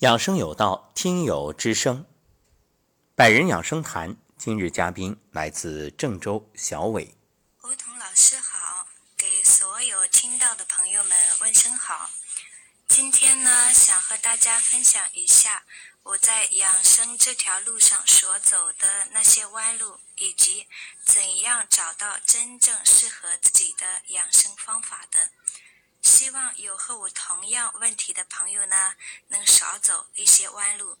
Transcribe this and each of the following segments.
养生有道，听友之声，百人养生谈。今日嘉宾来自郑州小伟。梧桐老师好，给所有听到的朋友们问声好。今天呢，想和大家分享一下我在养生这条路上所走的那些弯路，以及怎样找到真正适合自己的养生方法的。希望有和我同样问题的朋友呢，能少走一些弯路。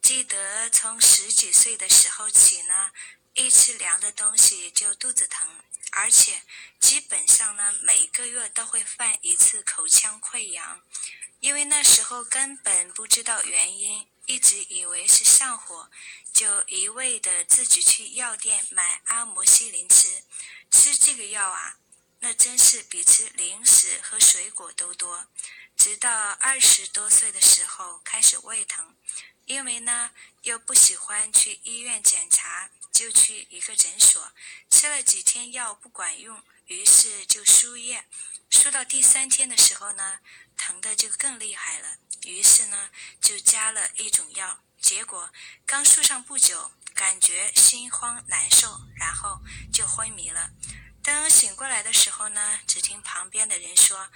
记得从十几岁的时候起呢，一吃凉的东西就肚子疼，而且基本上呢每个月都会犯一次口腔溃疡。因为那时候根本不知道原因，一直以为是上火，就一味的自己去药店买阿莫西林吃。吃这个药啊。那真是比吃零食和水果都多。直到二十多岁的时候开始胃疼，因为呢又不喜欢去医院检查，就去一个诊所吃了几天药不管用，于是就输液。输到第三天的时候呢，疼的就更厉害了，于是呢就加了一种药。结果刚输上不久，感觉心慌难受，然后就。过来的时候呢，只听旁边的人说，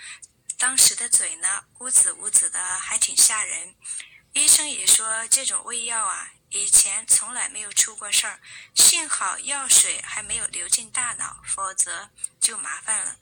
当时的嘴呢乌紫乌紫的，还挺吓人。医生也说这种胃药啊，以前从来没有出过事儿，幸好药水还没有流进大脑，否则就麻烦了。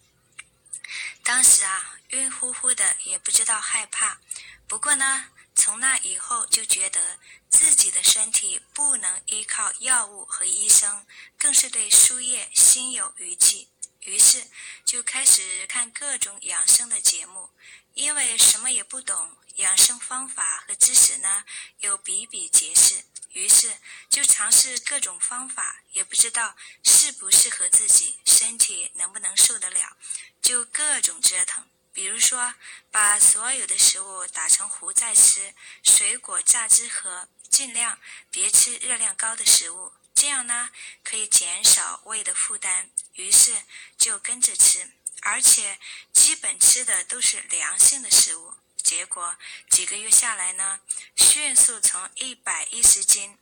当时啊，晕乎乎的，也不知道害怕。不过呢，从那以后就觉得自己的身体不能依靠药物和医生，更是对输液心有余悸。于是就开始看各种养生的节目，因为什么也不懂，养生方法和知识呢又比比皆是。于是就尝试各种方法，也不知道适不适合自己，身体能不能受得了，就各种折腾。比如说，把所有的食物打成糊再吃，水果榨汁喝，尽量别吃热量高的食物，这样呢可以减少胃的负担。于是就跟着吃，而且基本吃的都是凉性的食物。结果几个月下来呢，迅速从一百一十斤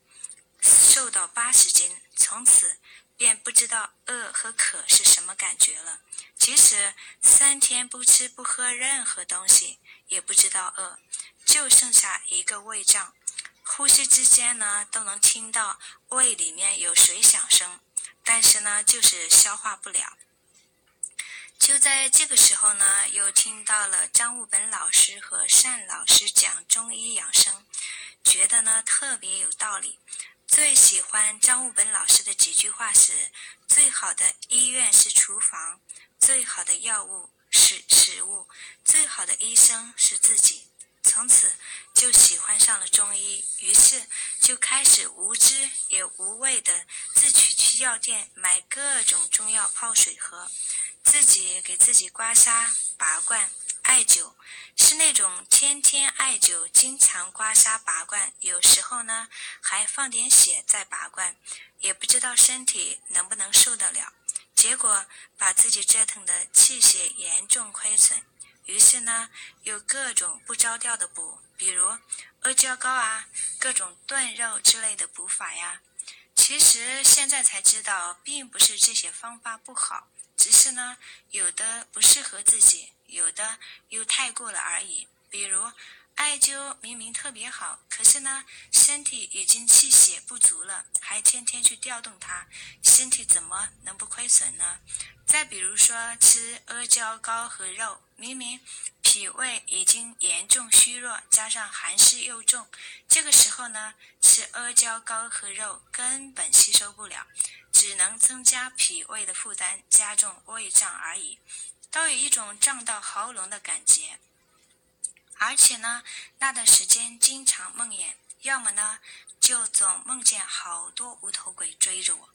瘦到八十斤，从此便不知道饿和渴是什么感觉了。即使三天不吃不喝任何东西，也不知道饿，就剩下一个胃胀，呼吸之间呢都能听到胃里面有水响声，但是呢就是消化不了。就在这个时候呢，又听到了张悟本老师和单老师讲中医养生，觉得呢特别有道理。最喜欢张悟本老师的几句话是：“最好的医院是厨房，最好的药物是食物，最好的医生是自己。”从此就喜欢上了中医，于是就开始无知也无畏的自己去药店买各种中药泡水喝。自己给自己刮痧、拔罐、艾灸，是那种天天艾灸、经常刮痧、拔罐，有时候呢还放点血再拔罐，也不知道身体能不能受得了。结果把自己折腾的气血严重亏损，于是呢有各种不着调的补，比如阿胶糕啊、各种炖肉之类的补法呀。其实现在才知道，并不是这些方法不好。只是呢，有的不适合自己，有的又太过了而已。比如，艾灸明明特别好，可是呢，身体已经气血不足了，还天天去调动它，身体怎么能不亏损呢？再比如说，吃阿胶糕和肉，明明脾胃已经严重虚弱，加上寒湿又重，这个时候呢，吃阿胶糕和肉根本吸收不了。只能增加脾胃的负担，加重胃胀而已，都有一种胀到喉咙的感觉。而且呢，那段时间经常梦魇，要么呢就总梦见好多无头鬼追着我，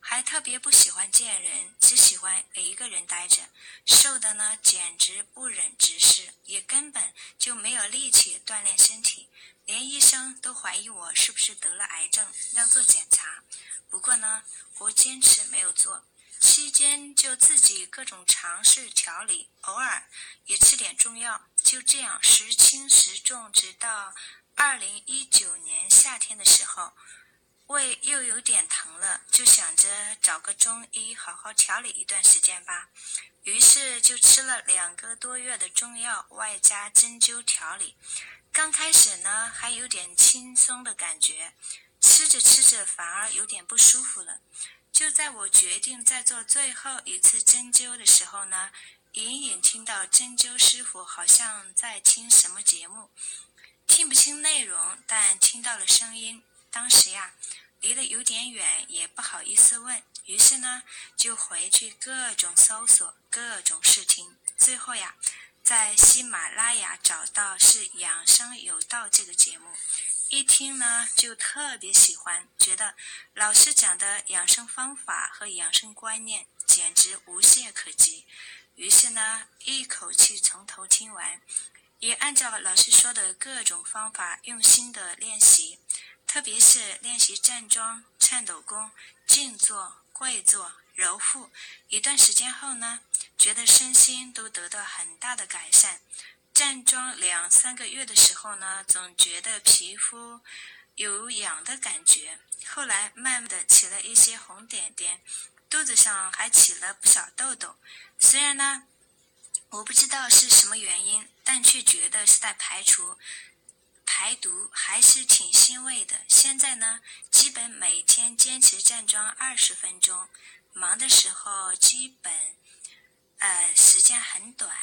还特别不喜欢见人，只喜欢一个人待着，瘦的呢简直不忍直视，也根本就没有力气锻炼身体，连医生都怀疑我是不是得了癌症，让做检查。不过呢，我坚持没有做，期间就自己各种尝试调理，偶尔也吃点中药，就这样时轻时重，直到二零一九年夏天的时候，胃又有点疼了，就想着找个中医好好调理一段时间吧。于是就吃了两个多月的中药，外加针灸调理。刚开始呢，还有点轻松的感觉，吃着吃着反而有点不舒服了。就在我决定再做最后一次针灸的时候呢，隐隐听到针灸师傅好像在听什么节目，听不清内容，但听到了声音。当时呀，离得有点远，也不好意思问，于是呢，就回去各种搜索，各种试听，最后呀。在喜马拉雅找到是《养生有道》这个节目，一听呢就特别喜欢，觉得老师讲的养生方法和养生观念简直无懈可击。于是呢，一口气从头听完，也按照老师说的各种方法用心的练习，特别是练习站桩、颤抖功、静坐、跪坐、揉腹。一段时间后呢。觉得身心都得到很大的改善。站桩两三个月的时候呢，总觉得皮肤有痒的感觉，后来慢慢的起了一些红点点，肚子上还起了不少痘痘。虽然呢，我不知道是什么原因，但却觉得是在排除排毒，还是挺欣慰的。现在呢，基本每天坚持站桩二十分钟，忙的时候基本。呃，时间很短，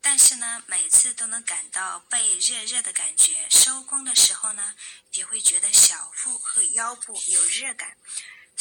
但是呢，每次都能感到背热热的感觉。收工的时候呢，也会觉得小腹和腰部有热感。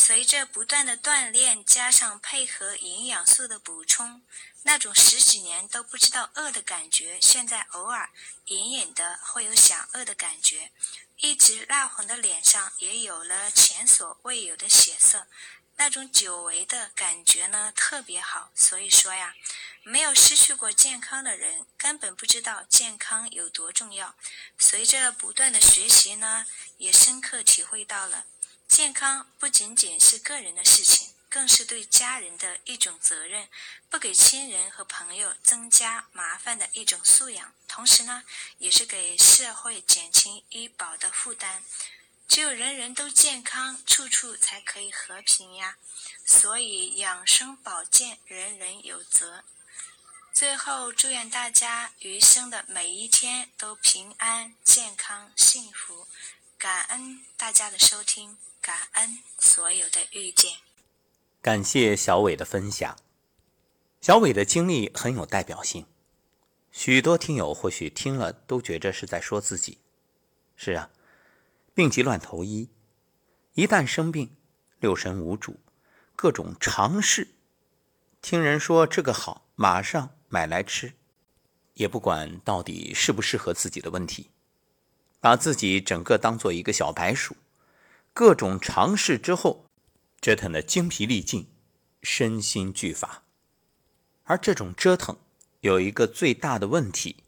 随着不断的锻炼，加上配合营养素的补充，那种十几年都不知道饿的感觉，现在偶尔隐隐的会有想饿的感觉。一直蜡黄的脸上也有了前所未有的血色。那种久违的感觉呢，特别好。所以说呀，没有失去过健康的人，根本不知道健康有多重要。随着不断的学习呢，也深刻体会到了，健康不仅仅是个人的事情，更是对家人的一种责任，不给亲人和朋友增加麻烦的一种素养。同时呢，也是给社会减轻医保的负担。只有人人都健康，处处才可以和平呀。所以养生保健，人人有责。最后，祝愿大家余生的每一天都平安、健康、幸福。感恩大家的收听，感恩所有的遇见。感谢小伟的分享。小伟的经历很有代表性，许多听友或许听了都觉着是在说自己。是啊。病急乱投医，一旦生病，六神无主，各种尝试，听人说这个好，马上买来吃，也不管到底适不适合自己的问题，把自己整个当做一个小白鼠，各种尝试之后，折腾的精疲力尽，身心俱乏。而这种折腾有一个最大的问题，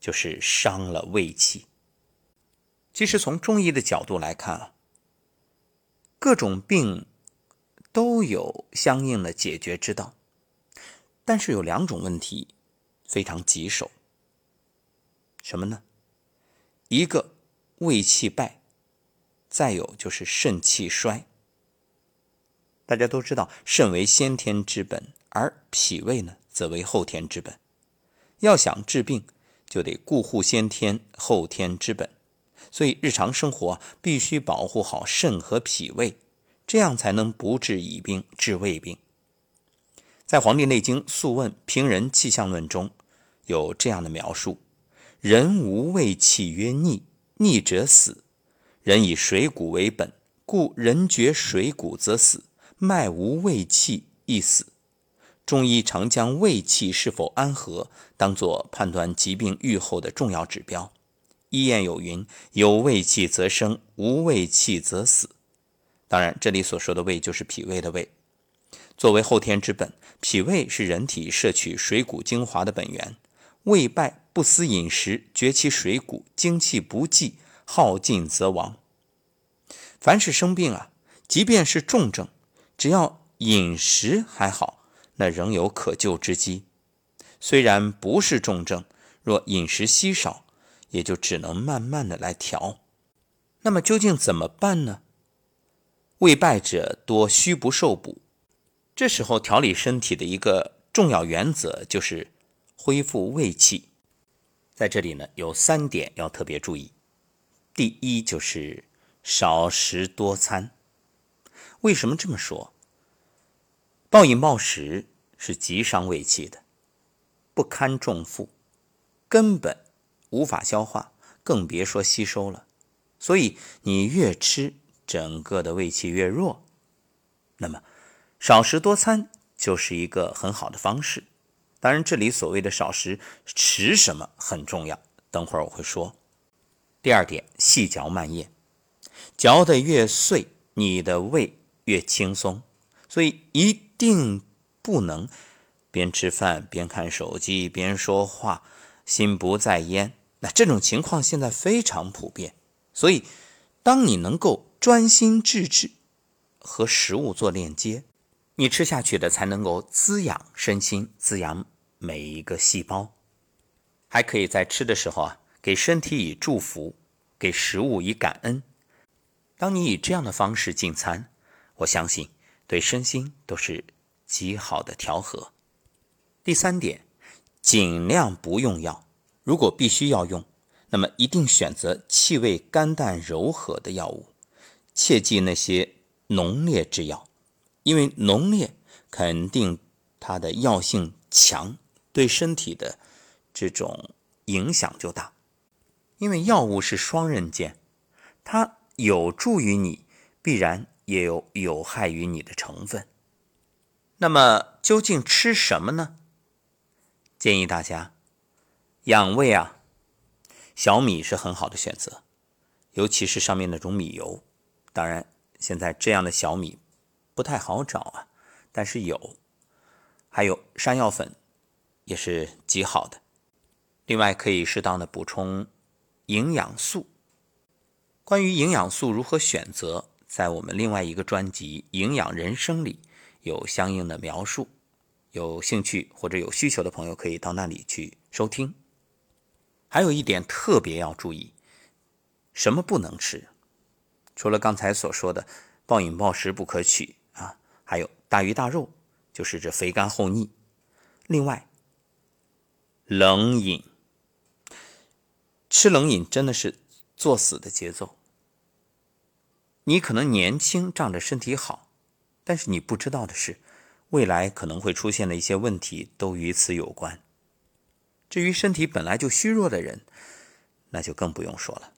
就是伤了胃气。其实从中医的角度来看啊，各种病都有相应的解决之道，但是有两种问题非常棘手。什么呢？一个胃气败，再有就是肾气衰。大家都知道，肾为先天之本，而脾胃呢则为后天之本。要想治病，就得顾护先天后天之本。所以，日常生活必须保护好肾和脾胃，这样才能不治已病治未病。在《黄帝内经·素问·平人气象论》中有这样的描述：“人无胃气曰逆，逆者死。人以水谷为本，故人绝水谷则死。脉无胃气亦死。”中医常将胃气是否安和当作判断疾病愈后的重要指标。医谚有云：“有胃气则生，无胃气则死。”当然，这里所说的胃就是脾胃的胃。作为后天之本，脾胃是人体摄取水谷精华的本源。胃败不思饮食，绝其水谷，精气不济，耗尽则亡。凡是生病啊，即便是重症，只要饮食还好，那仍有可救之机。虽然不是重症，若饮食稀少，也就只能慢慢的来调。那么究竟怎么办呢？胃败者多虚不受补，这时候调理身体的一个重要原则就是恢复胃气。在这里呢，有三点要特别注意。第一就是少食多餐。为什么这么说？暴饮暴食是极伤胃气的，不堪重负，根本无法消化，更别说吸收了。所以你越吃。整个的胃气越弱，那么少食多餐就是一个很好的方式。当然，这里所谓的少食吃什么很重要，等会儿我会说。第二点，细嚼慢咽，嚼得越碎，你的胃越轻松。所以一定不能边吃饭边看手机边说话，心不在焉。那这种情况现在非常普遍。所以，当你能够专心致志和食物做链接，你吃下去的才能够滋养身心，滋养每一个细胞。还可以在吃的时候啊，给身体以祝福，给食物以感恩。当你以这样的方式进餐，我相信对身心都是极好的调和。第三点，尽量不用药，如果必须要用，那么一定选择气味甘淡柔和的药物。切忌那些浓烈之药，因为浓烈肯定它的药性强，对身体的这种影响就大。因为药物是双刃剑，它有助于你，必然也有有害于你的成分。那么究竟吃什么呢？建议大家养胃啊，小米是很好的选择，尤其是上面那种米油。当然，现在这样的小米不太好找啊，但是有，还有山药粉也是极好的。另外，可以适当的补充营养素。关于营养素如何选择，在我们另外一个专辑《营养人生》里有相应的描述。有兴趣或者有需求的朋友可以到那里去收听。还有一点特别要注意，什么不能吃？除了刚才所说的暴饮暴食不可取，还有大鱼大肉，就是这肥甘厚腻。另外，冷饮，吃冷饮真的是作死的节奏。你可能年轻，仗着身体好，但是你不知道的是，未来可能会出现的一些问题都与此有关。至于身体本来就虚弱的人，那就更不用说了。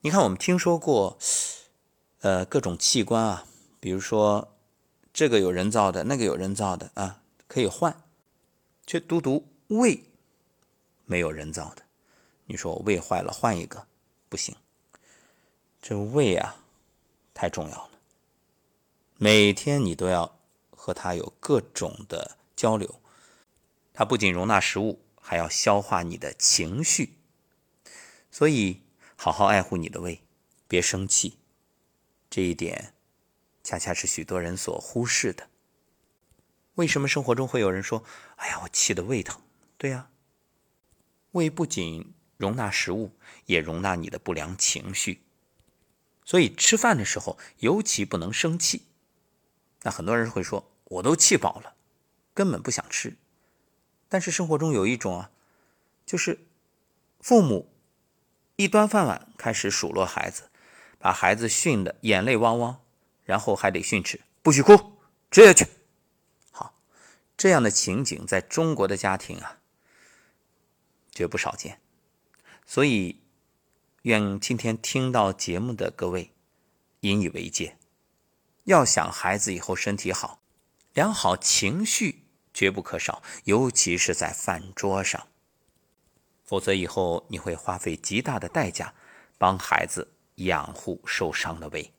你看，我们听说过，呃，各种器官啊，比如说这个有人造的，那个有人造的啊，可以换，却独独胃没有人造的。你说我胃坏了换一个不行，这胃啊太重要了，每天你都要和它有各种的交流，它不仅容纳食物，还要消化你的情绪，所以。好好爱护你的胃，别生气。这一点，恰恰是许多人所忽视的。为什么生活中会有人说：“哎呀，我气得胃疼？”对呀，胃不仅容纳食物，也容纳你的不良情绪。所以吃饭的时候尤其不能生气。那很多人会说：“我都气饱了，根本不想吃。”但是生活中有一种啊，就是父母。一端饭碗开始数落孩子，把孩子训得眼泪汪汪，然后还得训斥：“不许哭，吃下去。”好，这样的情景在中国的家庭啊，绝不少见。所以，愿今天听到节目的各位引以为戒。要想孩子以后身体好，良好情绪绝不可少，尤其是在饭桌上。否则，以后你会花费极大的代价，帮孩子养护受伤的胃。